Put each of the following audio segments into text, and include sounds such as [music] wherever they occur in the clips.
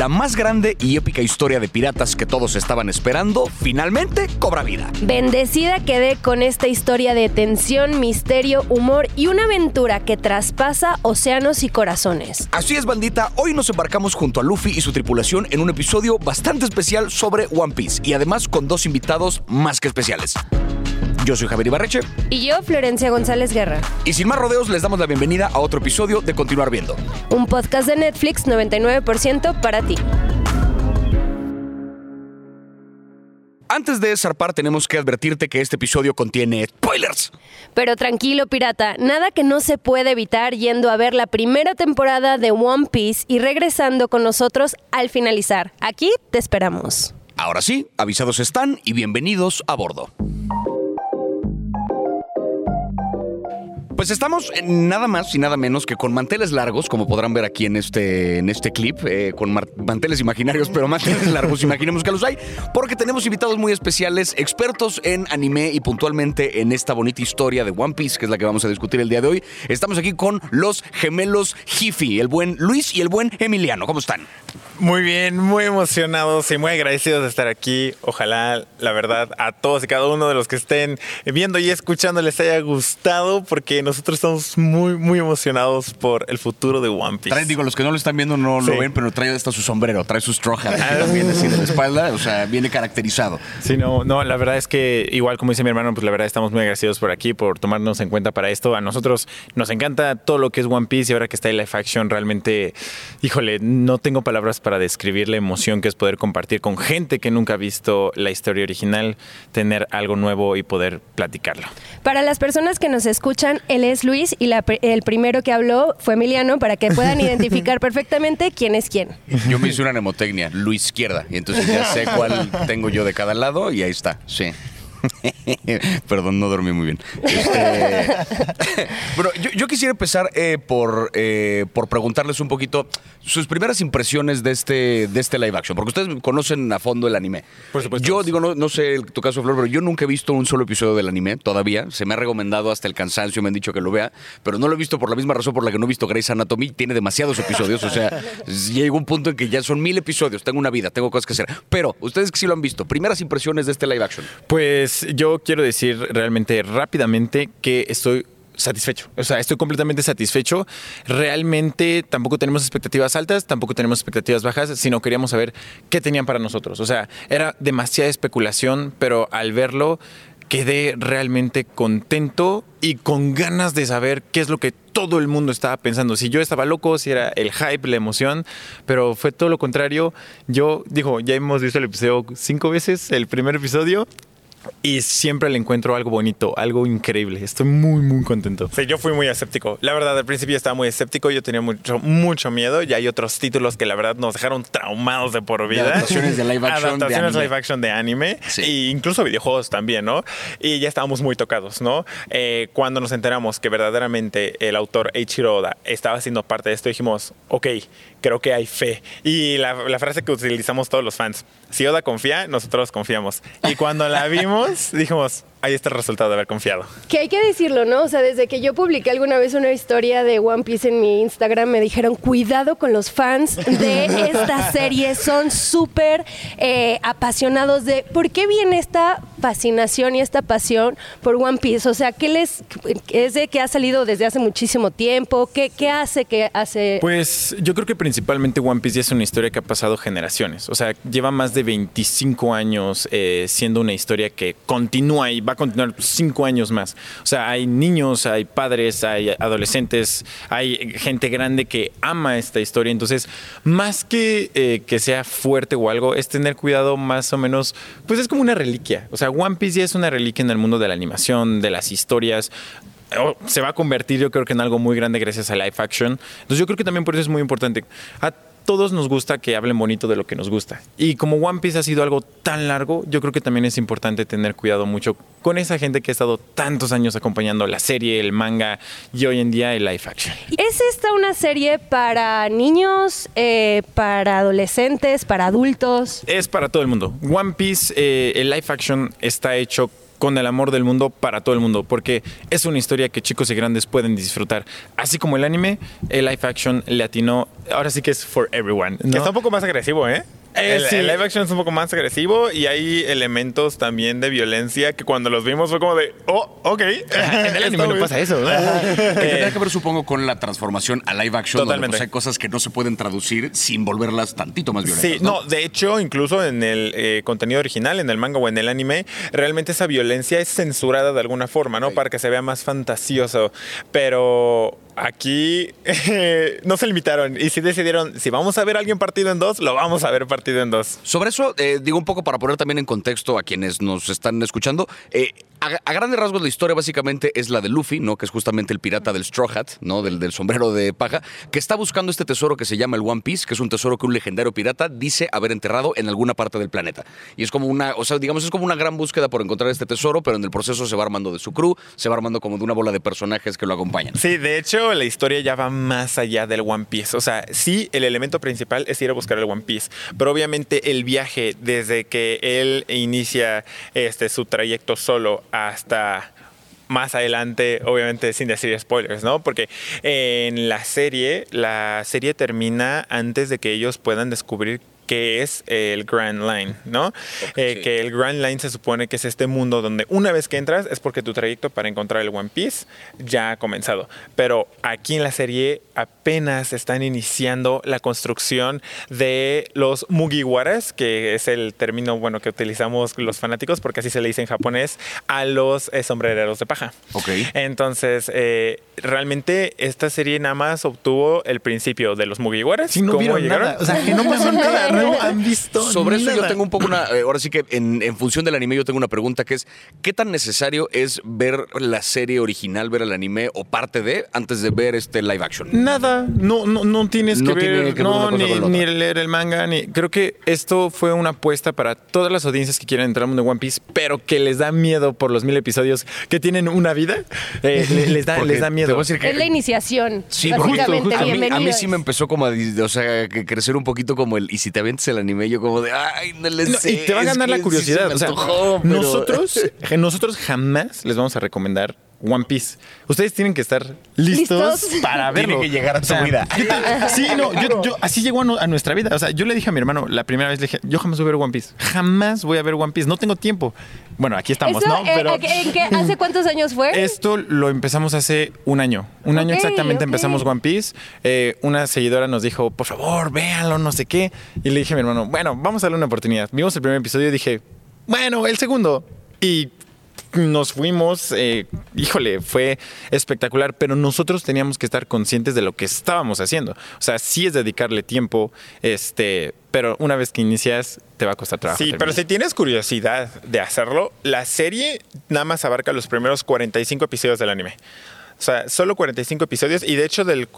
la más grande y épica historia de piratas que todos estaban esperando, finalmente cobra vida. Bendecida quedé con esta historia de tensión, misterio, humor y una aventura que traspasa océanos y corazones. Así es, bandita, hoy nos embarcamos junto a Luffy y su tripulación en un episodio bastante especial sobre One Piece y además con dos invitados más que especiales. Yo soy Javier Ibarreche. Y yo, Florencia González Guerra. Y sin más rodeos, les damos la bienvenida a otro episodio de Continuar Viendo. Un podcast de Netflix 99% para ti. Antes de zarpar, tenemos que advertirte que este episodio contiene spoilers. Pero tranquilo, pirata, nada que no se puede evitar yendo a ver la primera temporada de One Piece y regresando con nosotros al finalizar. Aquí te esperamos. Ahora sí, avisados están y bienvenidos a bordo. Pues estamos nada más y nada menos que con manteles largos, como podrán ver aquí en este, en este clip, eh, con manteles imaginarios, pero manteles [laughs] largos, imaginemos que los hay, porque tenemos invitados muy especiales, expertos en anime y puntualmente en esta bonita historia de One Piece, que es la que vamos a discutir el día de hoy. Estamos aquí con los gemelos Jiffy, el buen Luis y el buen Emiliano. ¿Cómo están? Muy bien, muy emocionados y muy agradecidos de estar aquí. Ojalá, la verdad, a todos y cada uno de los que estén viendo y escuchando les haya gustado, porque nosotros estamos muy, muy emocionados por el futuro de One Piece. Trae, digo, los que no lo están viendo no lo ven, pero trae hasta su sombrero, trae sus trojas también así de la espalda, o sea, viene caracterizado. Sí, no, no, la verdad es que, igual como dice mi hermano, pues la verdad estamos muy agradecidos por aquí, por tomarnos en cuenta para esto. A nosotros nos encanta todo lo que es One Piece y ahora que está en live action, realmente, híjole, no tengo palabras para para describir la emoción que es poder compartir con gente que nunca ha visto la historia original, tener algo nuevo y poder platicarlo. Para las personas que nos escuchan, él es Luis y el primero que habló fue Emiliano para que puedan [laughs] identificar perfectamente quién es quién. Yo me hice una nemotecnia, Luis Izquierda, y entonces ya sé cuál tengo yo de cada lado y ahí está, sí. [laughs] Perdón, no dormí muy bien. Este, [laughs] bueno, yo, quisiera empezar eh, por, eh, por preguntarles un poquito sus primeras impresiones de este, de este live action, porque ustedes conocen a fondo el anime. Por supuesto. Yo digo, no, no sé tu caso, Flor, pero yo nunca he visto un solo episodio del anime todavía. Se me ha recomendado hasta el cansancio, me han dicho que lo vea, pero no lo he visto por la misma razón por la que no he visto Grey's Anatomy. Tiene demasiados episodios, o sea, [laughs] llega un punto en que ya son mil episodios, tengo una vida, tengo cosas que hacer. Pero, ustedes que sí lo han visto, primeras impresiones de este live action. Pues pues, yo quiero decir realmente rápidamente que estoy satisfecho. O sea, estoy completamente satisfecho. Realmente tampoco tenemos expectativas altas, tampoco tenemos expectativas bajas, sino queríamos saber qué tenían para nosotros. O sea, era demasiada especulación, pero al verlo quedé realmente contento y con ganas de saber qué es lo que todo el mundo estaba pensando. Si yo estaba loco, si era el hype, la emoción, pero fue todo lo contrario. Yo, digo, ya hemos visto el episodio cinco veces, el primer episodio, y siempre le encuentro algo bonito, algo increíble. Estoy muy, muy contento. Sí, yo fui muy escéptico. La verdad, al principio estaba muy escéptico. Yo tenía mucho, mucho miedo. Y hay otros títulos que la verdad nos dejaron traumados de por vida. adaptaciones de live action. Adaptaciones de live action de anime. E incluso videojuegos también, ¿no? Y ya estábamos muy tocados, ¿no? Eh, cuando nos enteramos que verdaderamente el autor Eiichiro Oda estaba haciendo parte de esto, dijimos, ok, creo que hay fe. Y la, frase que utilizamos todos los fans, si Oda confía, nosotros confiamos. Y cuando la vimos, [laughs] dijimos, ahí está el resultado de haber confiado. Que hay que decirlo, ¿no? O sea, desde que yo publiqué alguna vez una historia de One Piece en mi Instagram, me dijeron, cuidado con los fans de esta [laughs] serie, son súper eh, apasionados de, ¿por qué viene esta fascinación y esta pasión por One Piece? O sea, ¿qué les, es de que ha salido desde hace muchísimo tiempo? ¿Qué, qué hace que hace? Pues yo creo que principalmente One Piece ya es una historia que ha pasado generaciones, o sea, lleva más de 25 años eh, siendo una historia que continúa y va a continuar cinco años más. O sea, hay niños, hay padres, hay adolescentes, hay gente grande que ama esta historia. Entonces, más que eh, que sea fuerte o algo, es tener cuidado más o menos, pues es como una reliquia. O sea, One Piece ya es una reliquia en el mundo de la animación, de las historias se va a convertir yo creo que en algo muy grande gracias a live action. Entonces yo creo que también por eso es muy importante todos nos gusta que hablen bonito de lo que nos gusta. Y como One Piece ha sido algo tan largo, yo creo que también es importante tener cuidado mucho con esa gente que ha estado tantos años acompañando la serie, el manga y hoy en día el live action. ¿Es esta una serie para niños, eh, para adolescentes, para adultos? Es para todo el mundo. One Piece, eh, el live action está hecho con el amor del mundo para todo el mundo, porque es una historia que chicos y grandes pueden disfrutar. Así como el anime, el live action le atinó, ahora sí que es for everyone. Que está un poco más agresivo, ¿eh? Eh, el, sí. el live action es un poco más agresivo y hay elementos también de violencia que cuando los vimos fue como de, oh, ok. [laughs] En el anime no pasa eso. [laughs] Que tendrá que ver, supongo, con la transformación a live action. donde, Totalmente. pues, hay cosas que no se pueden traducir sin volverlas tantito más violentas. Sí, no, de hecho, incluso en el eh, contenido original, en el manga o en el anime, realmente esa violencia es censurada de alguna forma, ¿no? Para que se vea más fantasioso. Pero aquí [laughs] no se limitaron y sí decidieron, si vamos a ver a alguien partido en dos, lo vamos a ver partido en dos. Sobre eso, eh, digo un poco para poner también en contexto a quienes nos están escuchando. eh, a, grandes rasgos, la historia básicamente es la de Luffy, ¿no? Que es justamente el pirata del Straw Hat, ¿no? Del, del sombrero de paja, que está buscando este tesoro que se llama el One Piece, que es un tesoro que un legendario pirata dice haber enterrado en alguna parte del planeta. Y es como una, o sea, digamos, es como una gran búsqueda por encontrar este tesoro, pero en el proceso se va armando de su crew, se va armando como de una bola de personajes que lo acompañan. Sí, de hecho, la historia ya va más allá del One Piece. O sea, sí, el elemento principal es ir a buscar el One Piece, pero obviamente el viaje desde que él inicia este, su trayecto solo hasta más adelante, obviamente sin decir spoilers, ¿no? Porque en la serie, la serie termina antes de que ellos puedan descubrir qué es el Grand Line, ¿no? Eh, sí. que el Grand Line se supone que es este mundo donde una vez que entras es porque tu trayecto para encontrar el One Piece ya ha comenzado. Pero aquí en la serie apenas están iniciando la construcción de los Mugiwaras, que es el término bueno que utilizamos los fanáticos porque así se le dice en japonés a los eh, sombrereros de paja. Ok. Entonces, eh, realmente esta serie nada más obtuvo el principio de los Mugiwaras. Si no cómo vieron llegaron. nada, o sea, que no pasó [laughs] nada, no han visto Sobre eso yo tengo un poco una. eh, ahora sí que en, en función del anime, yo tengo una pregunta que es: ¿qué tan necesario es ver la serie original, ver el anime o parte de antes de ver este live action? Nada, no, no, no tienes No que tiene ver, que ver una no, ni, leer el manga, ni. Creo que esto fue una apuesta para todas las audiencias que quieren entrar al mundo de One Piece, pero que les da miedo por los mil episodios que tienen una vida. eh, le- les, da, les da te miedo. voy a decir que- Es la iniciación. Sí, porque básicamente. a, mí, a mí Bienvenidos. sí me empezó como a, o sea, que crecer un poquito como el, y si te avientes el anime, yo como de, ay, no le No, sé. y te va a ganar la sí curiosidad. me o sea, antojó, pero- nosotros, [laughs] nosotros jamás les vamos a recomendar One Piece. Ustedes tienen que estar listos, ¿Listos? [laughs] para verlo. Tiene que llegar a tu vida. yo te- sí, no, yo, yo- así llegó a, no- a nuestra vida. O sea, yo le dije a mi hermano la primera vez, le dije, yo jamás voy a ver One Piece. Jamás voy a ver One Piece. No tengo tiempo. Bueno, aquí estamos, Eso, ¿no? eh, Pero ¿en qué- ¿Hace cuántos años fue? esto lo empezamos hace un año. Un año exactamente empezamos One Piece. Eh, una seguidora nos dijo, por favor, véanlo, no sé qué. Y le dije a mi hermano, bueno, vamos a darle una oportunidad. Vimos el primer episodio y dije, bueno, el segundo. Y nos fuimos, eh, híjole, fue espectacular, pero nosotros teníamos que estar conscientes de lo que estábamos haciendo. O sea, sí es dedicarle tiempo, este, pero una vez que inicias, te va a costar trabajo. Sí, pero si tienes curiosidad de hacerlo, la serie nada más abarca los primeros 45 episodios del anime. O sea, solo 45 episodios y de hecho del,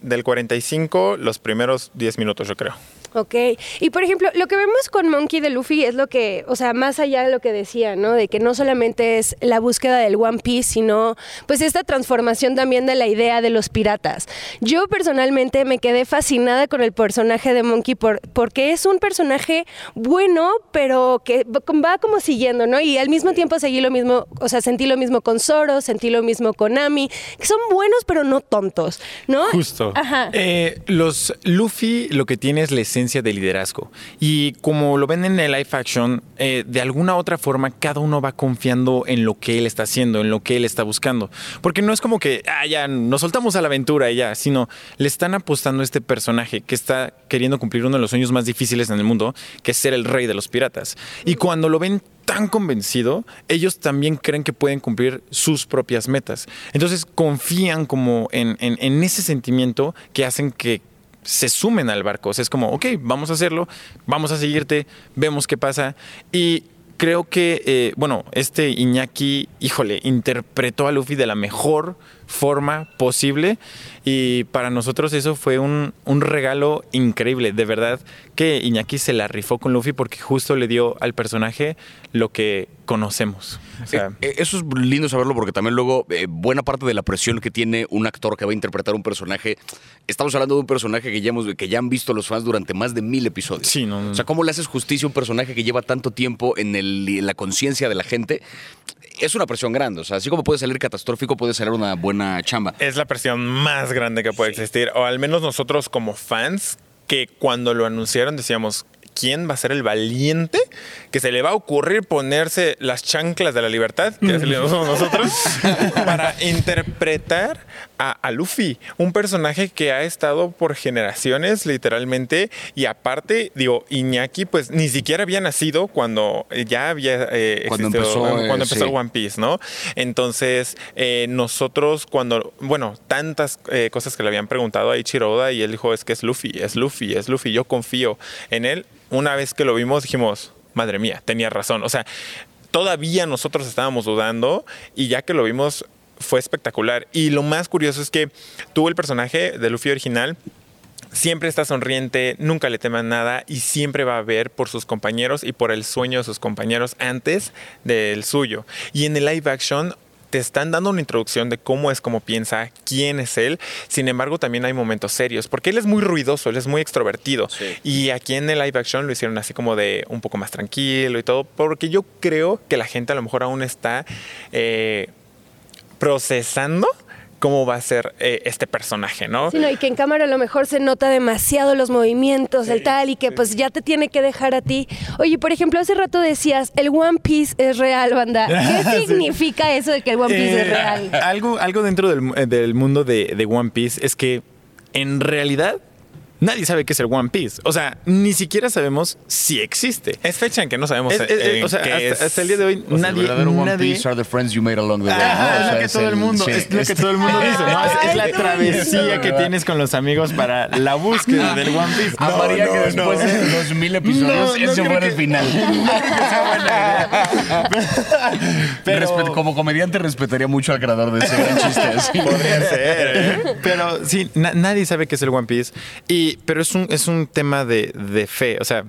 del 45 los primeros 10 minutos yo creo. Ok. Y por ejemplo, lo que vemos con Monkey de Luffy es lo que, o sea, más allá de lo que decía, ¿no? De que no solamente es la búsqueda del One Piece, sino pues esta transformación también de la idea de los piratas. Yo personalmente me quedé fascinada con el personaje de Monkey por, porque es un personaje bueno, pero que va como siguiendo, ¿no? Y al mismo tiempo seguí lo mismo, o sea, sentí lo mismo con Zoro, sentí lo mismo con Ami, que son buenos pero no tontos, ¿no? Justo. Ajá. Eh, los Luffy lo que tiene es la esencia de liderazgo. Y como lo ven en el live action, eh, de alguna otra forma cada uno va confiando en lo que él está haciendo, en lo que él está buscando. Porque no es como que, ah, ya, nos soltamos a la aventura y ya, sino le están apostando a este personaje que está queriendo cumplir uno de los sueños más difíciles en el mundo, que es ser el rey de los piratas. Y cuando lo ven tan convencido, ellos también creen que pueden cumplir sus propias metas. Entonces confían como en, en- en ese sentimiento que hacen que se sumen al barco. O sea, es como, ok, vamos a hacerlo, vamos a seguirte, vemos qué pasa. Y creo que, eh, bueno, este Iñaki, híjole, interpretó a Luffy de la mejor forma posible y para nosotros eso fue un, un regalo increíble. De verdad que Iñaki se la rifó con Luffy porque justo le dio al personaje lo que conocemos. O sea, Eh, eh, eso es lindo saberlo porque también luego eh, buena parte de la presión que tiene un actor que va a interpretar un personaje, estamos hablando de un personaje que ya, hemos, que ya han visto los fans durante más de mil episodios. Sí, no. O sea, ¿cómo le haces justicia a un personaje que lleva tanto tiempo en, el, en la conciencia de la gente? Es una presión grande. O sea, así como puede salir catastrófico, puede salir una buena chamba. Es la presión más grande que puede existir, o al menos nosotros como fans, que cuando lo anunciaron decíamos, ¿quién va a ser el valiente que se le va a ocurrir ponerse las chanclas de la libertad, que le nosotros, [laughs] para interpretar a, a Luffy, un personaje que ha estado por generaciones literalmente, y aparte, digo, Iñaki pues ni siquiera había nacido cuando ya había eh, Cuando existido- empezó, eh, cuando empezó sí. el One Piece, ¿no? Entonces, eh, nosotros cuando, bueno, tantas eh, cosas que le habían preguntado a Ichiro Oda y él dijo, es que es Luffy, es Luffy, es Luffy, yo confío en él. Una vez que lo vimos dijimos, madre mía, tenía razón. O sea, todavía nosotros estábamos dudando y ya que lo vimos fue espectacular. Y lo más curioso es que tuvo el personaje de Luffy original siempre está sonriente, nunca le teman nada y siempre va a ver por sus compañeros y por el sueño de sus compañeros antes del suyo. Y en el live action te están dando una introducción de cómo es, cómo piensa, quién es él. Sin embargo, también hay momentos serios, porque él es muy ruidoso, él es muy extrovertido. Y aquí en el live action lo hicieron así como de un poco más tranquilo y todo, porque yo creo que la gente a lo mejor aún está eh, procesando cómo va a ser eh, este personaje, ¿no? Sí, no, y que en cámara a lo mejor se nota demasiado los movimientos, el tal, y que pues ya te tiene que dejar a ti. Oye, por ejemplo, hace rato decías, el One Piece es real, banda. [laughs] ¿Qué Sí. significa eso de que el One Piece es Eh, real? Algo, algo dentro del, del mundo de, de One Piece es que en realidad nadie sabe qué es el One Piece. O sea, ni siquiera sabemos si existe. Es fecha en que no sabemos. Es- es- o sea, qué hasta, es. hasta el día de hoy O sea, el nadie, verdadero One nadie- Piece are the friends you made along the way. Ah, ¿no? O es sea, lo que todo el mundo, sí, es lo que todo el mundo [laughs] dice, ¿no? Es, es la travesía que tienes con los amigos para la búsqueda del One Piece. Amaría No, que no, después no. de los mil episodios No, no ese fuera el que- final. [laughs] [laughs] Pero- como comediante respetaría mucho al creador de ese gran chiste. Podría ser. ¿eh? Pero sí, na- nadie sabe qué es el One Piece. Y, pero es un, es un tema de, de fe. O sea,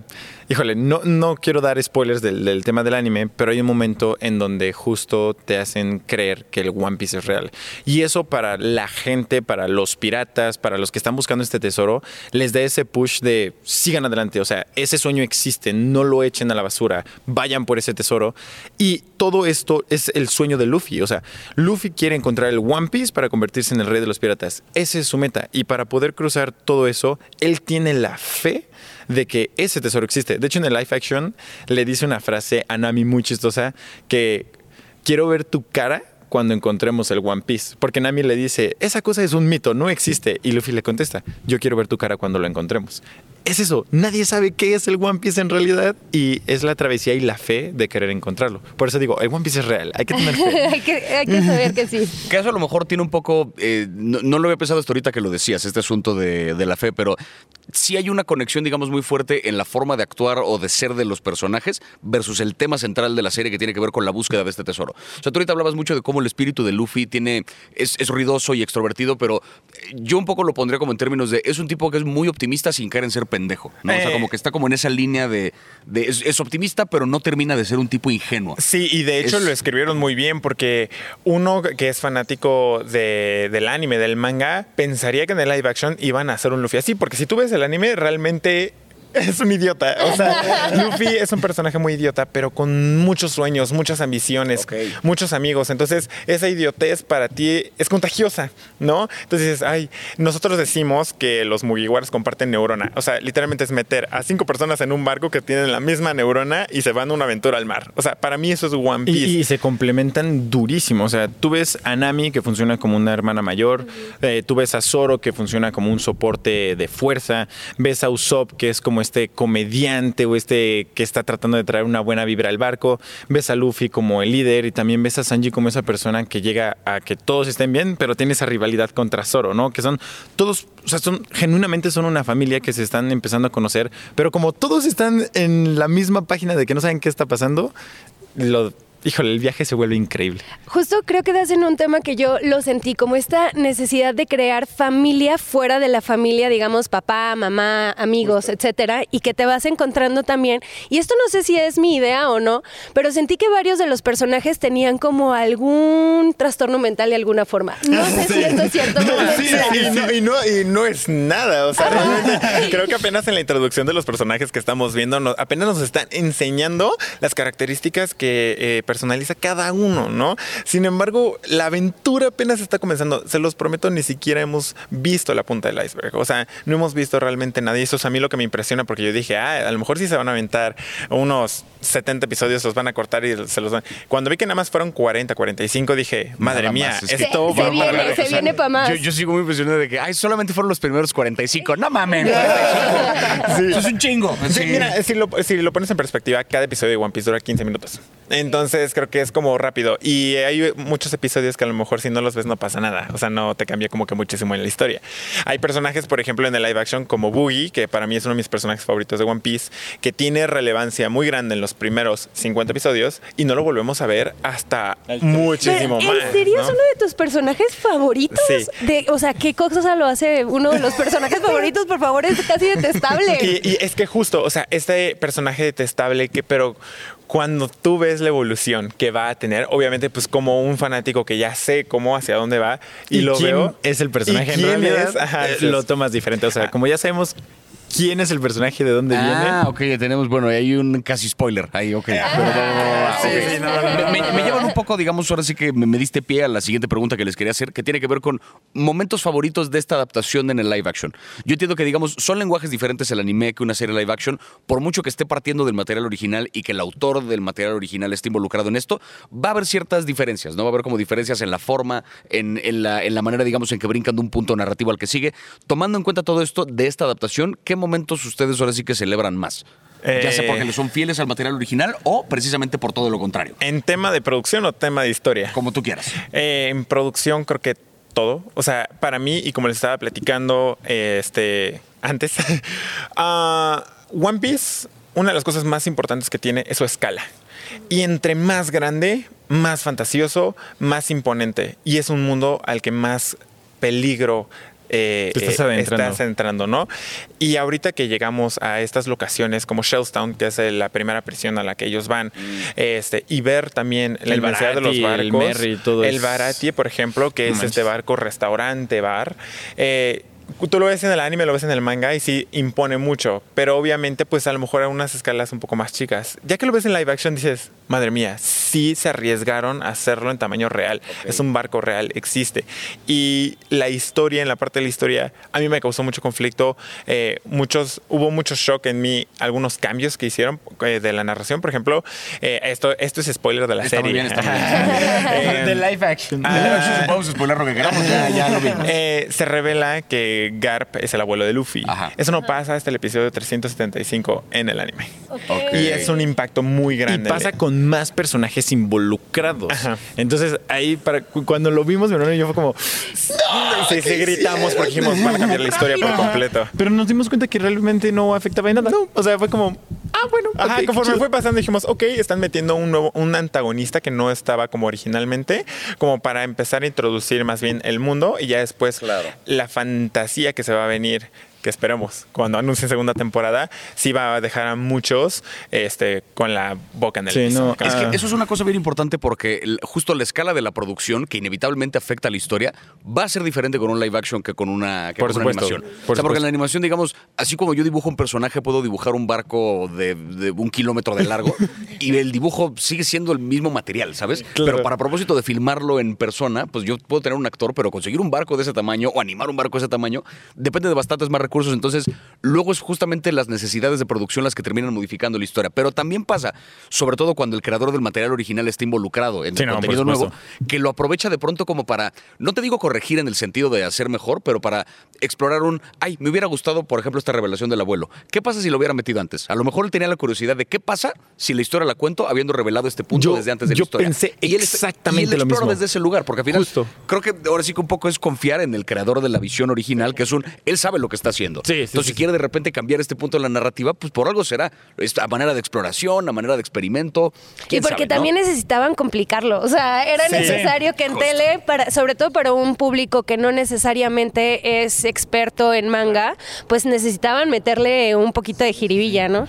híjole, no, no quiero dar spoilers del, del tema del anime, pero hay un momento en donde justo te hacen creer que el One Piece es real. Y eso para la gente, para los piratas, para los que están buscando este tesoro, les da ese push de sigan adelante. O sea, ese sueño existe, no lo echen a la basura, vayan por ese tesoro. Y todo esto es el sueño de Luffy. O sea, Luffy quiere encontrar el One Piece para convertirse en el rey de los piratas. Esa es su meta. Y para poder cruzar todo eso, él tiene la fe de que ese tesoro existe. De hecho, en el live action le dice una frase a Nami muy chistosa que quiero ver tu cara cuando encontremos el One Piece. Porque Nami le dice, esa cosa es un mito, no existe. Y Luffy le contesta, yo quiero ver tu cara cuando lo encontremos. Es eso, nadie sabe qué es el One Piece en realidad y es la travesía y la fe de querer encontrarlo. Por eso digo, el One Piece es real, hay que tener fe. [laughs] hay, que, hay que saber que sí. Que eso a lo mejor tiene un poco, eh, no, no lo había pensado hasta ahorita que lo decías, este asunto de, de la fe, pero sí hay una conexión, digamos, muy fuerte en la forma de actuar o de ser de los personajes versus el tema central de la serie que tiene que ver con la búsqueda de este tesoro. O sea, tú ahorita hablabas mucho de cómo el espíritu de Luffy tiene, es, es ruidoso y extrovertido, pero yo un poco lo pondría como en términos de, es un tipo que es muy optimista sin caer en ser pendejo, ¿no? O sea, Eh. como que está como en esa línea de, de- es, es optimista, pero no termina de ser un tipo ingenuo. Sí, y de hecho Es- lo escribieron muy bien porque uno que es fanático de- del anime, del manga, pensaría que en el live action iban a hacer un Luffy así, porque si tú ves el anime, realmente [laughs] es un idiota. O sea, [laughs] Luffy es un personaje muy idiota, pero con muchos sueños, muchas ambiciones, muchos amigos. Entonces, esa idiotez para ti es contagiosa, ¿no? Entonces dices, ay, nosotros decimos que los Mugiwaras comparten neurona. O sea, literalmente es meter a cinco personas en un barco que tienen la misma neurona y se van a una aventura al mar. O sea, para mí eso es One Piece. Y, y se complementan durísimo. O sea, tú ves a Nami que funciona como una hermana mayor, eh, tú ves a Zoro que funciona como un soporte de fuerza, ves a Usopp que es como este comediante o este que está tratando de traer una buena vibra al barco, ves a Luffy como el líder y también ves a Sanji como esa persona que llega a que todos estén bien, pero tiene esa rivalidad contra Zoro, ¿no? Que son todos, o sea, son genuinamente son una familia que se están empezando a conocer, pero como todos están en la misma página de que no saben qué está pasando, lo híjole, el viaje se vuelve increíble. Justo creo que das en un tema que yo lo sentí, como esta necesidad de crear familia fuera de la familia, digamos, papá, mamá, amigos, etcétera, y que te vas encontrando también. Y esto no sé si es mi idea o no, pero sentí que varios de los personajes tenían como algún trastorno mental de alguna forma. No sé si esto es cierto. me Sí. Y, no, y no- y no es nada. O sea, realmente creo que apenas en la introducción de los personajes que estamos viendo, nos- apenas nos están enseñando las características que eh, personaliza cada uno, ¿no? Sin embargo, la aventura apenas está comenzando. Se los prometo, ni siquiera hemos visto la punta del iceberg. O sea, no hemos visto realmente nada. Y eso es a mí lo que me impresiona porque yo dije, ah, a lo mejor sí se van a aventar unos 70 episodios, los van a cortar y se los van. Cuando vi que nada más fueron 40, 45, dije, madre Nada mía, más, es que- esto Se- se va viene, para largo. se viene pa' más. Yo, yo sigo muy impresionado de que, ay, solamente fueron los primeros 45. No mames, [laughs] 45. Eso es un chingo. Sí, Sí. mira, si lo, si lo pones en perspectiva, cada episodio de One Piece dura 15 minutos. Entonces creo que es como rápido. Y hay muchos episodios que a lo mejor si no los ves no pasa nada. O sea, no te cambia como que muchísimo en la historia. Hay personajes, por ejemplo, en el live action como Boogie, que para mí es uno de mis personajes favoritos de One Piece, que tiene relevancia muy grande en los primeros 50 episodios y no lo volvemos a ver hasta muchísimo Pero, más. ¿En serio ¿no? es uno de tus personajes favoritos? Sí. De, o sea, ¿qué cosa lo hace uno de los personajes [laughs] favoritos? Por favor, es casi detestable. Y, y es que justo, o sea, este personaje detestable que, pero cuando tú ves la evolución que va a tener, obviamente, pues como un fanático que ya sé cómo hacia dónde va y, lo quién veo. es el personaje ¿Y en quién realidad, es? Ajá, eh, lo tomas diferente. O sea, como ya sabemos quién es el personaje, de dónde Ah, viene. ok, ya tenemos, bueno, hay un casi spoiler ahí, ok. Ah, me, llevan un poco, digamos, ahora sí que me, me diste pie a la siguiente pregunta que les quería hacer, que tiene que ver con momentos favoritos de esta adaptación en el live action. Yo entiendo que, digamos, son lenguajes diferentes el anime que una serie live action, por mucho que esté partiendo del material original y que el autor del material original esté involucrado en esto, va a haber ciertas diferencias, ¿no? Va a haber como diferencias en la forma, en, en la, en la manera, digamos, en que brincan de un punto narrativo al que sigue. Tomando en cuenta todo esto de esta adaptación, ¿qué momentos ustedes ahora sí que celebran más? Ya sea Eh. porque le son fieles al material original o precisamente por todo lo contrario. ¿En tema de producción o tema de historia? Como tú quieras. Eh, en producción creo que todo. O sea, para mí, y como les estaba platicando eh, este, antes, [laughs] ah, One Piece, una de las cosas más importantes que tiene es su escala. Y entre más grande, más fantasioso, más imponente. Y es un mundo al que más peligro eh, Te estás eh, adentrando. estás entrando, ¿no? Y ahorita que llegamos a estas locaciones como Shellstown, que es eh, la primera prisión a la que ellos van, este, y ver también la El inmensidad de los Barati, el barcos, Merry, todo el es- Barati, por ejemplo, que No es manches. este barco restaurante, bar. eh, Tú lo ves en el anime, lo ves en el manga y sí impone mucho, pero obviamente pues a lo mejor a unas escalas un poco más chicas. Ya que lo ves en live action dices, madre mía, sí se arriesgaron a hacerlo en tamaño real. Es un barco real, existe. Y la historia, en la parte de la historia, a mí me causó mucho conflicto. eh, muchos, hubo mucho shock en mí, algunos cambios que hicieron eh, de la narración. Por ejemplo, eh, esto, esto es spoiler de la Está muy serie. bien, está muy [laughs] bien. Eh, de live action. ah, Podemos spoiler lo que queramos, ya, ya lo vimos. eh, se revela que Garp es el abuelo de Luffy. Ajá. Eso no pasa hasta el episodio 375 en el anime. Y es un impacto muy Y grande. pasa con más personajes involucrados. Ajá. Entonces, ahí, para, cu- cuando lo vimos, mi hermano y yo fue como. Sí, sí, gritamos porque dijimos, van a cambiar la historia por completo. Pero nos dimos cuenta que realmente no afectaba en nada. O sea, fue como. Ah, bueno. Ajá, conforme chido. fue pasando dijimos, ok, están metiendo un nuevo, un antagonista que no estaba como originalmente, como para empezar a introducir más bien el mundo y ya después Claro. la fantasía que se va a venir, que esperemos, cuando anuncien segunda temporada, sí va a dejar a muchos este, con la boca en el Sí, piso. no, Es que Ah. eso es una cosa bien importante porque el- justo la escala de la producción, que inevitablemente afecta a la historia, va a ser diferente con un live action que con una, que Por con una supuesto, animación. por o sea, porque en la animación, digamos, así como yo dibujo un personaje, puedo dibujar un barco de, de un kilómetro de largo [laughs] y el dibujo sigue siendo el mismo material, ¿sabes? Claro. Pero para propósito de filmarlo en persona, pues yo puedo tener un actor, pero conseguir un barco de ese tamaño o animar un barco de ese tamaño depende de bastantes más recursos. Entonces, luego es justamente las necesidades de producción las que terminan modificando la historia. Pero también pasa, sobre todo cuando el creador del material original está involucrado en Sí, el no, contenido nuevo, que lo aprovecha de pronto como para, no te digo corregir en el sentido de hacer mejor, pero para explorar un, ay, me hubiera gustado, por ejemplo, esta revelación del abuelo. ¿Qué pasa si lo hubiera metido antes? A lo mejor él tenía la curiosidad de qué pasa si la historia la cuento habiendo revelado este punto Yo- desde antes de la historia. pensé Y él- exactamente y él lo explora mismo. desde ese lugar, porque al final Justo. creo que ahora sí que un poco es confiar en el creador de la visión original, que es un, él sabe lo que está haciendo. Haciendo. Sí, sí, Entonces, sí, si quiere de repente cambiar este punto de la narrativa, pues por algo será. A manera de exploración, a manera de experimento. Y ¿Quién porque sabe, no? también necesitaban complicarlo. O sea, era Sí. necesario que en tele, para, sobre todo para un público que no necesariamente es experto en manga, pues necesitaban meterle un poquito de jiribilla, ¿no?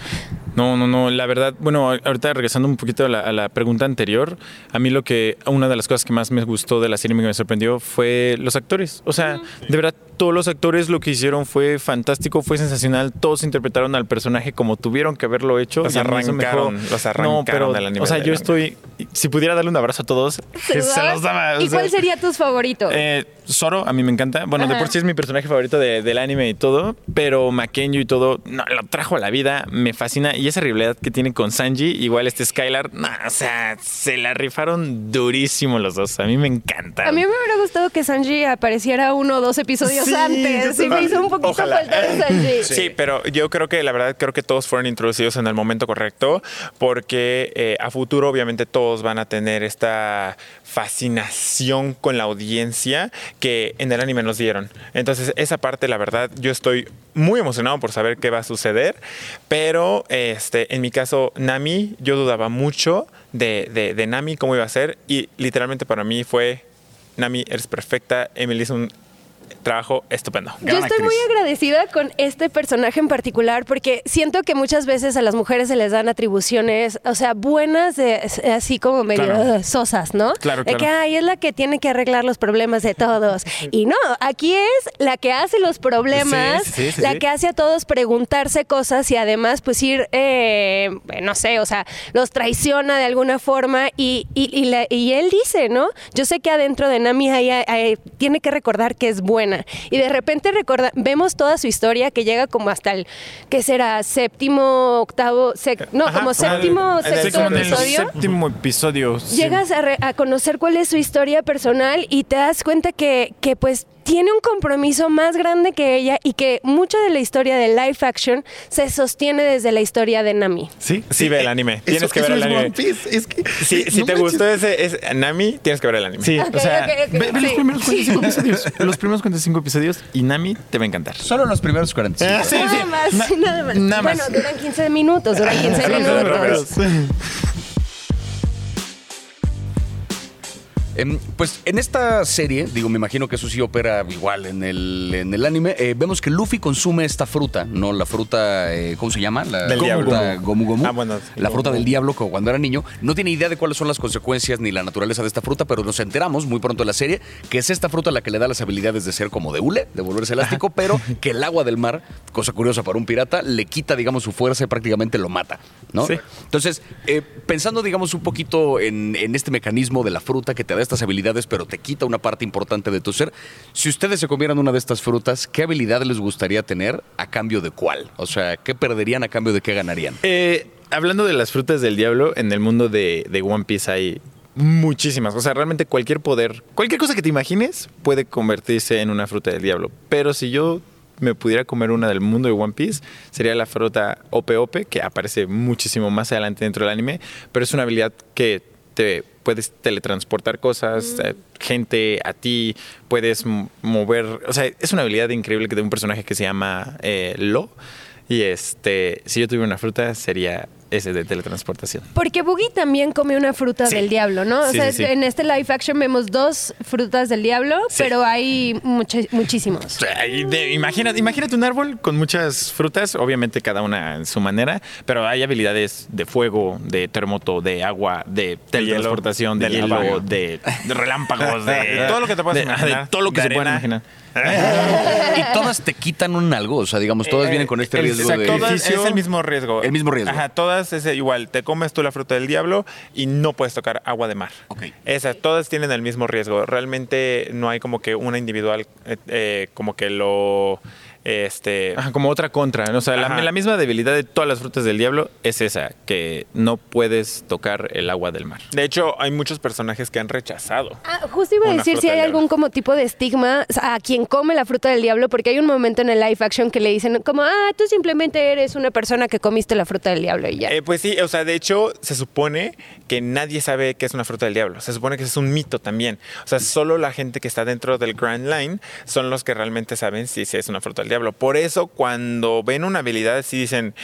No, no, no. La verdad, bueno, ahorita regresando un poquito a la, a la pregunta anterior, a mí lo que, una de las cosas que más me gustó de la serie y que me sorprendió fue los actores. O sea, de verdad, todos los actores lo que hicieron fue fantástico, fue sensacional. Todos interpretaron al personaje como tuvieron que haberlo hecho. Los arrancaron, los arrancaron No, pero, del anime o sea, yo estoy, si pudiera darle un abrazo a todos, se, [laughs] se los daba. ¿Y sea, cuál sería tus favoritos? eh, Zoro, a mí me encanta. Bueno, de por sí es mi personaje favorito de- del anime y todo, pero Makenyu y todo, no, lo trajo a la vida, me fascina. Y esa rivalidad que tiene con Sanji, igual este Skylar, no, o sea, se la rifaron durísimo los dos. A mí me encanta. a mí me hubiera gustado que Sanji apareciera uno o dos episodios Sí, antes. Sí, me hizo un poquito Ojalá. faltar [laughs] Sanji. Sí. pero yo creo que la verdad creo que todos fueron introducidos en el momento correcto porque eh, a futuro obviamente todos van a tener esta fascinación con la audiencia que en el anime nos dieron. Entonces esa parte la verdad yo estoy muy emocionado por saber qué va a suceder, pero este en mi caso Nami yo dudaba mucho de, de, de Nami cómo iba a ser y literalmente para mí fue Nami eres perfecta, Emily hizo un trabajo estupendo. Yo estoy muy agradecida con este personaje en particular porque siento que muchas veces a las mujeres se les dan atribuciones, o sea, buenas, de, así como medio Claro. sosas, ¿no? Claro, De que, claro. ay, es la que tiene que arreglar los problemas de todos. Y no, aquí es la que hace los problemas, Sí, sí, sí, la sí. que hace a todos preguntarse cosas y además pues ir, eh, no sé, o sea, los traiciona de alguna forma y, y, y la- y él dice, ¿no? Yo sé que adentro de Nami hay- hay- tiene que recordar que es buena y de repente recorda, vemos toda su historia que llega como hasta el, ¿qué será? Séptimo, octavo, sec- no, Ajá, como séptimo, en el- sexto el episodio. séptimo episodio. sí. Llegas a, re- a conocer cuál es su historia personal y te das cuenta que, que pues tiene un compromiso más grande que ella y que mucha de la historia de live action se sostiene desde la historia de Nami. Sí, Sí, ve el anime. Tienes que ver el anime. Es que, Si, si no te manches. gustó ese, ese Nami, tienes que ver el anime. Sí, Ok, o sea, ok, ok, ve, ve los sí. primeros 45 episodios. Los primeros 45 episodios y Nami te va a encantar. Solo los primeros 45. Sí, nada sí. más, Na- nada más. nada más. Bueno, duran 15 minutos, duran 15 minutos. Em, pues en esta serie, digo, me imagino que eso sí opera igual en el, en el anime, eh, vemos que Luffy consume esta fruta, ¿no? La fruta, eh, ¿cómo se llama? La Del fruta. Gomu Gomu. Ah, bueno. La fruta del diablo, como cuando era niño. No tiene idea de cuáles son las consecuencias ni la naturaleza de esta fruta, pero nos enteramos muy pronto en la serie que es esta fruta la que le da las habilidades de ser como de hule, de volverse elástico, pero que el agua del mar, cosa curiosa para un pirata, le quita, digamos, su fuerza y prácticamente lo mata, ¿no? Sí. Entonces, eh, pensando, digamos, un poquito en, en este mecanismo de la fruta que te da estas habilidades, pero te quita una parte importante de tu ser, si ustedes se comieran una de estas frutas, ¿qué habilidad les gustaría tener a cambio de cuál? O sea, ¿qué perderían a cambio de qué ganarían? Eh, hablando de las frutas del diablo, en el mundo de, de One Piece hay muchísimas. O sea, realmente cualquier poder, cualquier cosa que te imagines puede convertirse en una fruta del diablo. Pero si yo me pudiera comer una del mundo de One Piece, sería la fruta Ope Ope, que aparece muchísimo más adelante dentro del anime, pero es una habilidad que te puedes teletransportar cosas, eh, gente a ti, puedes mover, o sea, es una habilidad increíble que de un personaje que se llama eh, Lo. Y este, si yo tuviera una fruta, sería ese de teletransportación. Porque Boogie también come una fruta Sí. del diablo, ¿no? O Sí, sea, sí, sí. en este live action vemos dos frutas del diablo, Sí. pero hay muchísimos. De- imagínate un árbol con muchas frutas, obviamente cada una en su manera, pero hay habilidades de fuego, de terremoto, de agua, de teletransportación, de, de hielo, de, de relámpagos, de, De [laughs] todo lo que te puedas de- imaginar. de todo lo que De se arena. imaginar. [laughs] y todas te quitan un algo, o sea, digamos, todas vienen con este El- riesgo exacto, de... todas es el mismo riesgo. El mismo riesgo. Ajá, todas es igual. Te comes tú la fruta del diablo y no puedes tocar agua de mar. Ok. Esa, todas tienen el mismo riesgo. Realmente no hay como que una individual eh, eh, como que lo este Ajá, como otra contra. ¿no? O sea, la, misma debilidad de todas las frutas del diablo es esa, que no puedes tocar el agua del mar. de hecho hay muchos personajes que han rechazado. Ah, justo iba a decir si hay algún diablo. como tipo de estigma a quien come la fruta del diablo, porque hay un momento en el live action que le dicen como, ah, tú simplemente eres una persona que comiste la fruta del diablo y ya. Eh, pues sí, o sea, de hecho, se supone que nadie sabe qué es una fruta del diablo. Se supone que es un mito también. O sea, solo la gente que está dentro del Grand Line son los que realmente saben si es una fruta del diablo. Por eso cuando ven una habilidad sí dicen,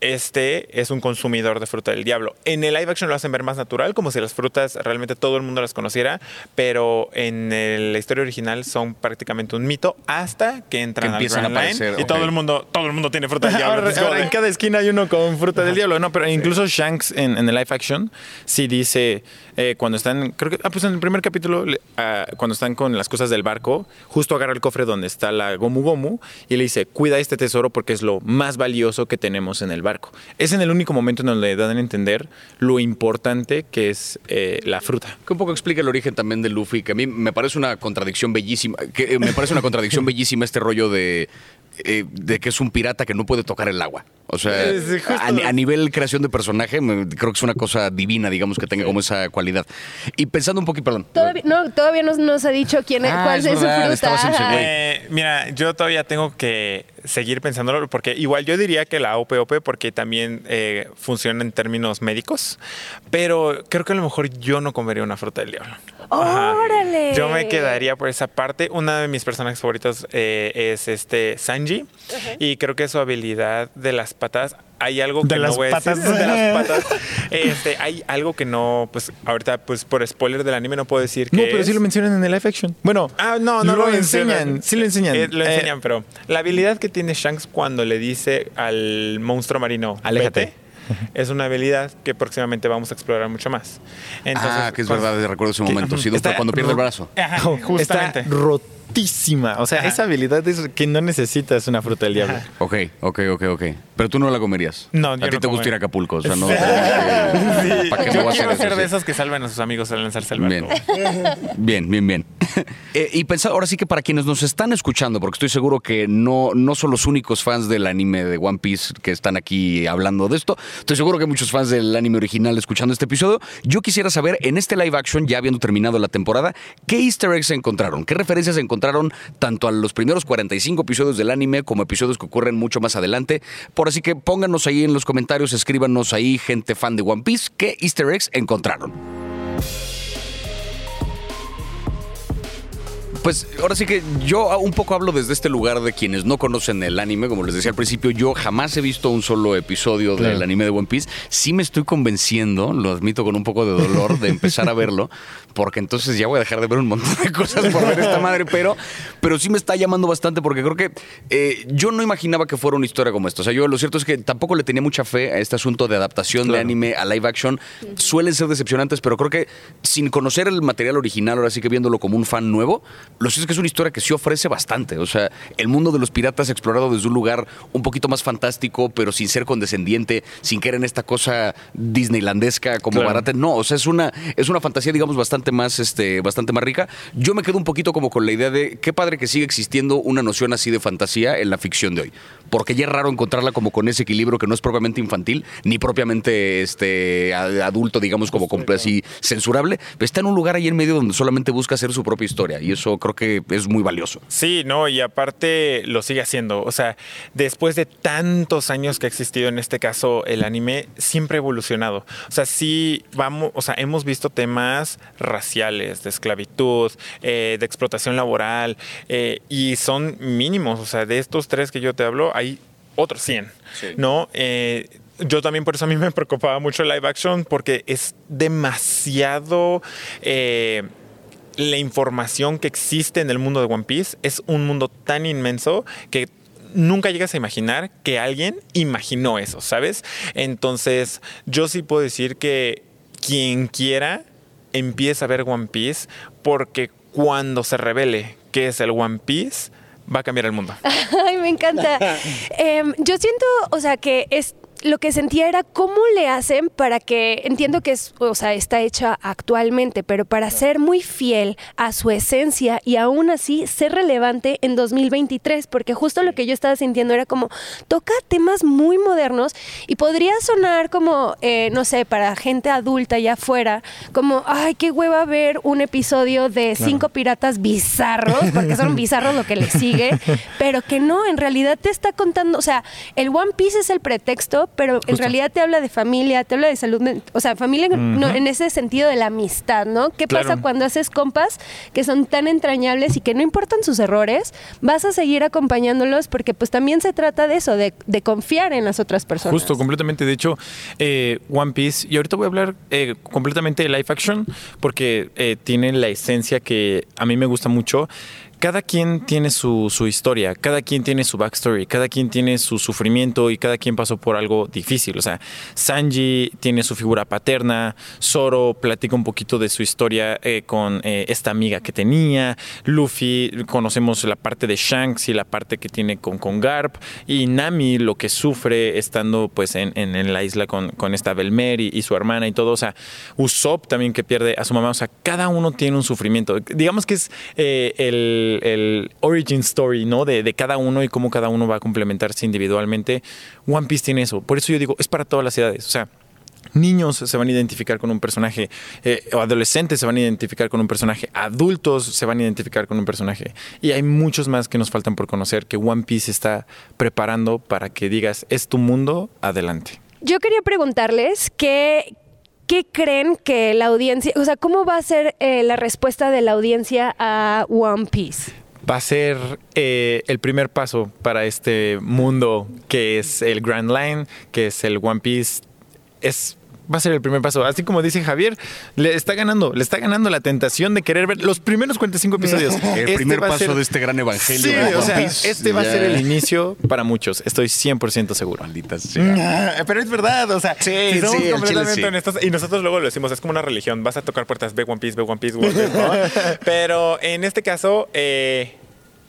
este es un consumidor de fruta del diablo. En el live action lo hacen ver más natural, como si las frutas realmente todo el mundo las conociera, pero en el- la historia original son prácticamente un mito hasta que entran Que al empiezan a Grand Line aparecer, y todo el mundo todo el mundo tiene fruta del [laughs] diablo. Ahora, ahora en cada esquina hay uno con fruta del diablo, no, pero incluso Shanks en, en el live action sí dice eh, cuando están, creo que, ah, pues en el primer capítulo, ah, cuando están con las cosas del barco, justo agarra el cofre donde está la Gomu Gomu y le dice, cuida este tesoro porque es lo más valioso que tenemos en el barco. Es en el único momento en donde dan a entender lo importante que es eh, la fruta. Que un poco explica el origen también de Luffy, que a mí me parece una contradicción bellísima. Que eh, me parece una contradicción [laughs] bellísima este rollo de, eh, de que es un pirata que no puede tocar el agua. O sea, a, a nivel creación de personaje, me- creo que es una cosa divina, digamos, que tenga como esa cualidad. Y pensando un poquito, perdón. Todavía, no, todavía no nos ha dicho quién es, Ah, cuál es es, su fruta. Eh, mira, yo todavía tengo que seguir pensándolo porque igual yo diría que la OPOP porque también eh, funciona en términos médicos, pero creo que a lo mejor yo no comería una fruta del diablo. Ajá. ¡Órale! Yo me quedaría por esa parte. Una de mis personajes favoritos eh, es este Sanji y creo que su habilidad de las patas hay algo que De no las voy a decir, de las [laughs] patas. Este, hay algo que no, pues ahorita, pues por spoiler del anime no puedo decir que No, pero sí lo mencionan en el live action. Bueno, Ah, no, no lo, lo, enseñan. Sí lo enseñan. Eh, lo Eh, enseñan, pero la habilidad que tiene Shanks cuando le dice al monstruo marino, Aléjate. "Vete", es una habilidad que próximamente vamos a explorar mucho más. Entonces, ah, que es cuando- verdad, recuerdo ese que- momento. Sí, está doctor, cuando pierde el brazo. Ajá, Está O sea, Ajá. esa habilidad es que no necesitas una fruta del diablo. Ok, ok, ok, ok. Pero tú no la comerías. No, A yo ti no te gusta ir a Acapulco, o sea, no. [laughs] Sí. ¿Para qué Yo vas a quiero hacer ser eso? de Sí. esos que salvan a sus amigos al lanzarse al barco. [laughs] Bien, bien, bien. [laughs] Eh, y pensar, ahora sí que para quienes nos están escuchando, porque estoy seguro que no, no son los únicos fans del anime de One Piece que están aquí hablando de esto, estoy seguro que hay muchos fans del anime original escuchando este episodio. Yo quisiera saber, en este live action, ya habiendo terminado la temporada, ¿qué easter eggs encontraron? ¿Qué referencias encontraron tanto a los primeros 45 episodios del anime como episodios que ocurren mucho más adelante? Por así que pónganos ahí en los comentarios, escríbanos ahí, gente fan de One Piece, ¿qué easter eggs encontraron? Pues ahora sí que yo un poco hablo desde este lugar de quienes no conocen el anime, como les decía al principio, yo jamás he visto un solo episodio Claro. del anime de One Piece. Sí me estoy convenciendo, lo admito con un poco de dolor, de empezar a verlo, porque entonces ya voy a dejar de ver un montón de cosas por ver esta madre, pero, pero sí me está llamando bastante porque creo que eh, yo no imaginaba que fuera una historia como esta. O sea, yo lo cierto es que tampoco le tenía mucha fe a este asunto de adaptación de anime a live action. Suelen ser decepcionantes, pero creo que sin conocer el material original, ahora sí que viéndolo como un fan nuevo, lo cierto es que es una historia que sí ofrece bastante. O sea, el mundo de los piratas explorado desde un lugar un poquito más fantástico, pero sin ser condescendiente, sin caer en esta cosa disneylandesca como Claro. barata. No, o sea, es una, es una fantasía, digamos, bastante más, este, bastante más rica. Yo me quedo un poquito como con la idea de qué padre que sigue existiendo una noción así de fantasía en la ficción de hoy. Porque ya es raro encontrarla como con ese equilibrio que no es propiamente infantil, ni propiamente este, adulto, digamos, como comple- así censurable. Está en un lugar ahí en medio donde solamente busca hacer su propia historia. Y eso creo que es muy valioso. Sí, no, y aparte lo sigue haciendo. O sea, después de tantos años que ha existido en este caso el anime, siempre ha evolucionado. O sea, sí vamos, o sea, hemos visto temas raciales, de esclavitud, eh, de explotación laboral, eh, y son mínimos. O sea, de estos tres que yo te hablo, hay otros 100, Sí. ¿no? Eh, yo también por eso a mí me preocupaba mucho el live action porque es demasiado... eh, la información que existe en el mundo de One Piece es un mundo tan inmenso que nunca llegas a imaginar que alguien imaginó eso, ¿sabes? Entonces, yo sí puedo decir que quien quiera empieza a ver One Piece porque cuando se revele qué es el One Piece, va a cambiar el mundo. [laughs] Ay, me encanta. [laughs] Em, yo siento, o sea, que es lo que sentía era cómo le hacen para que, entiendo que es, o sea, está hecha actualmente, pero para ser muy fiel a su esencia y aún así ser relevante en 2023, porque justo lo que yo estaba sintiendo era como, toca temas muy modernos y podría sonar como, eh, no sé, para gente adulta allá afuera, como, ay, qué hueva ver un episodio de cinco piratas bizarros, porque son [laughs] bizarros lo que le sigue, pero que no, en realidad te está contando, o sea, el One Piece es el pretexto todo, pero en realidad te habla de familia, te habla de salud, o sea, familia en- no, en ese sentido de la amistad, ¿no? ¿Qué pasa cuando haces compas que son tan entrañables y que no importan sus errores, vas a seguir acompañándolos porque pues también se trata de eso, de, de confiar en las otras personas. Justo, completamente. De hecho, eh, One Piece, y ahorita voy a hablar eh, completamente de live action, porque eh, tiene la esencia que a mí me gusta mucho. Cada quien tiene su, su historia, cada quien tiene su backstory, cada quien tiene su sufrimiento y cada quien pasó por algo difícil. O sea, Sanji tiene su figura paterna, Zoro platica un poquito de su historia eh, con eh, esta amiga que tenía, Luffy conocemos la parte de Shanks y la parte que tiene con, con Garp, y Nami lo que sufre estando pues en, en- en la isla con, con esta Belmer y, y su hermana y todo. O sea, Usopp también que pierde a su mamá. O sea, cada uno tiene un sufrimiento. Digamos que es eh, el, el origin story, ¿no? De, cada uno y cómo cada uno va a complementarse individualmente. One Piece tiene eso. Por eso yo digo, es para todas las edades. O sea, Niños se van a identificar con un personaje, eh, o adolescentes se van a identificar con un personaje, adultos se van a identificar con un personaje. Y hay muchos más que nos faltan por conocer que One Piece está preparando para que digas, es tu mundo, adelante. Yo quería preguntarles qué, qué creen que la audiencia, o sea, cómo va a ser eh, la respuesta de la audiencia a One Piece. Va a ser eh, el primer paso para este mundo que es el Grand Line, que es el One Piece. Es, va a ser el primer paso. Así como dice Javier, le está ganando, le está ganando la tentación de querer ver los primeros 45 episodios. [laughs] El Este primer paso ser- de este gran evangelio. Sí, de o sea, este va a ser el inicio para muchos. Estoy 100% seguro. Maldita sea. Ah, Pero es verdad, o sea, Sí, si somos sí, chile completamente sí. honestos, y nosotros luego lo decimos, es como una religión, vas a tocar puertas, ve One Piece, ve One Piece, One Piece, ¿no? [laughs] Pero en este caso, eh,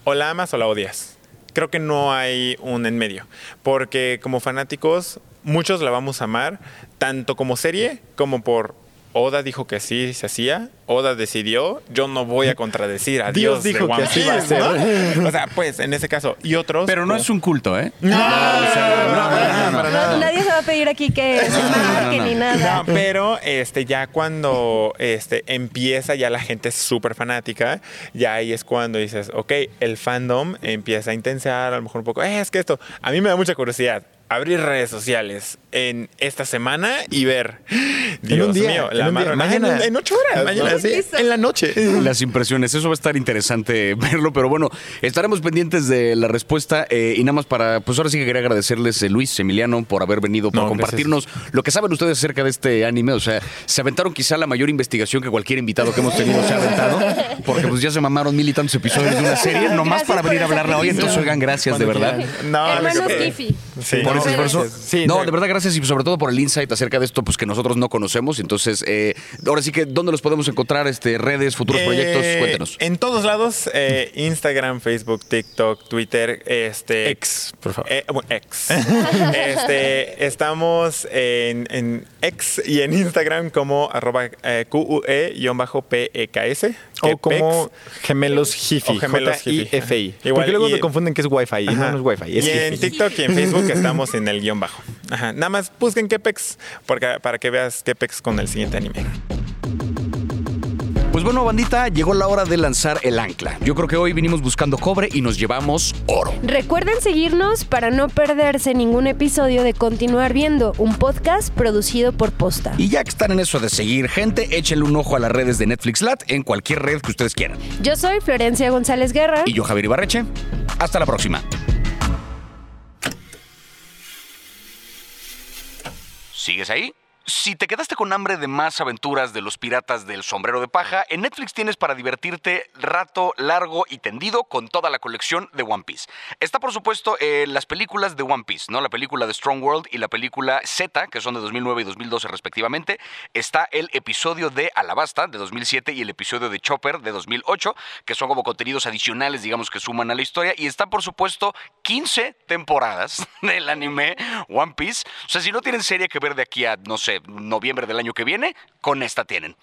o la amas o la odias. Creo que no hay un en medio, porque como fanáticos, muchos la vamos a amar, tanto como serie como por... Oda dijo que sí se hacía, Oda decidió, yo no voy a contradecir a Dios Dios, de dijo que One así va a Piece, ¿no? O sea, pues en ese caso, y otros... Pero no como- es un culto, ¿eh? No, o sea, no, no. Nadie se va a pedir aquí que se marque no, no. ni nada. No, pero este, ya cuando este, empieza ya la gente súper fanática, ya ahí es cuando dices, ok, el fandom empieza a intensar, a lo mejor un poco, "Eh, es que esto, a mí me da mucha curiosidad. Abrir redes sociales en esta semana y ver, Dios un día, mío, en la un día. mano- Mañana- en, en ocho horas. Mañana, ¿no? sí, en la noche. [laughs] Las impresiones, eso va a estar interesante [laughs] verlo, pero bueno, estaremos pendientes de la respuesta eh, y nada más para, pues ahora sí que quería agradecerles, eh, Luis, Emiliano, por haber venido, por No, compartirnos lo que saben ustedes acerca de este anime, o sea, se aventaron quizá la mayor investigación que cualquier invitado que hemos tenido se ha aventado, porque pues ya se mamaron mil y tantos episodios de una [laughs] serie, nomás Gracias para venir a hablarla hoy, entonces oigan, gracias de verdad. quieran. No, Hermanos. Sí, por no, ese esfuerzo. gracias. Sí, no, de verdad, gracias y sobre todo por el insight acerca de esto, pues que nosotros no conocemos. Entonces, eh, ahora sí que, ¿dónde los podemos encontrar? Este, redes, futuros Eh, proyectos, cuéntenos. En todos lados, eh, Instagram, Facebook, TikTok, Twitter, este. Ex, por favor. Eh, bueno, ex. [laughs] este, estamos en, en X y en Instagram como arroba eh, QUE-PEKS. O como gemelos Jifi. O gemelos. J-I-F-I. Igual, Porque luego se confunden que es Wi-Fi. Y no, es Wi-Fi. Es y en. TikTok y en Facebook estamos en el guion bajo. Ajá. Nada más busquen Kepex porque, para que veas Kepex con el siguiente anime. Pues bueno, bandita, llegó la hora de lanzar el ancla. Yo creo que hoy vinimos buscando cobre y nos llevamos oro. Recuerden seguirnos para no perderse ningún episodio de Continuar Viendo, un podcast producido por Posta. Y ya que están en eso de seguir gente, échenle un ojo a las redes de Netflix Lat en cualquier red que ustedes quieran. Yo soy Florencia González Guerra. Y yo, Javier Ibarreche. Hasta la próxima. ¿Sigues ahí? Si te quedaste con hambre de más aventuras de los piratas del sombrero de paja, en Netflix tienes para divertirte rato largo y tendido con toda la colección de One Piece. Está por supuesto eh, las películas de One Piece, ¿no? La película de Strong World y la película Z, que son de 2009 y 2012 respectivamente. Está el episodio de Alabasta de 2007 y el episodio de Chopper de 2008, que son como contenidos adicionales, digamos, que suman a la historia. Y está por supuesto 15 temporadas [laughs] del anime One Piece. O sea, si no tienen serie que ver de aquí a, no sé, noviembre del año que viene, con esta tienen.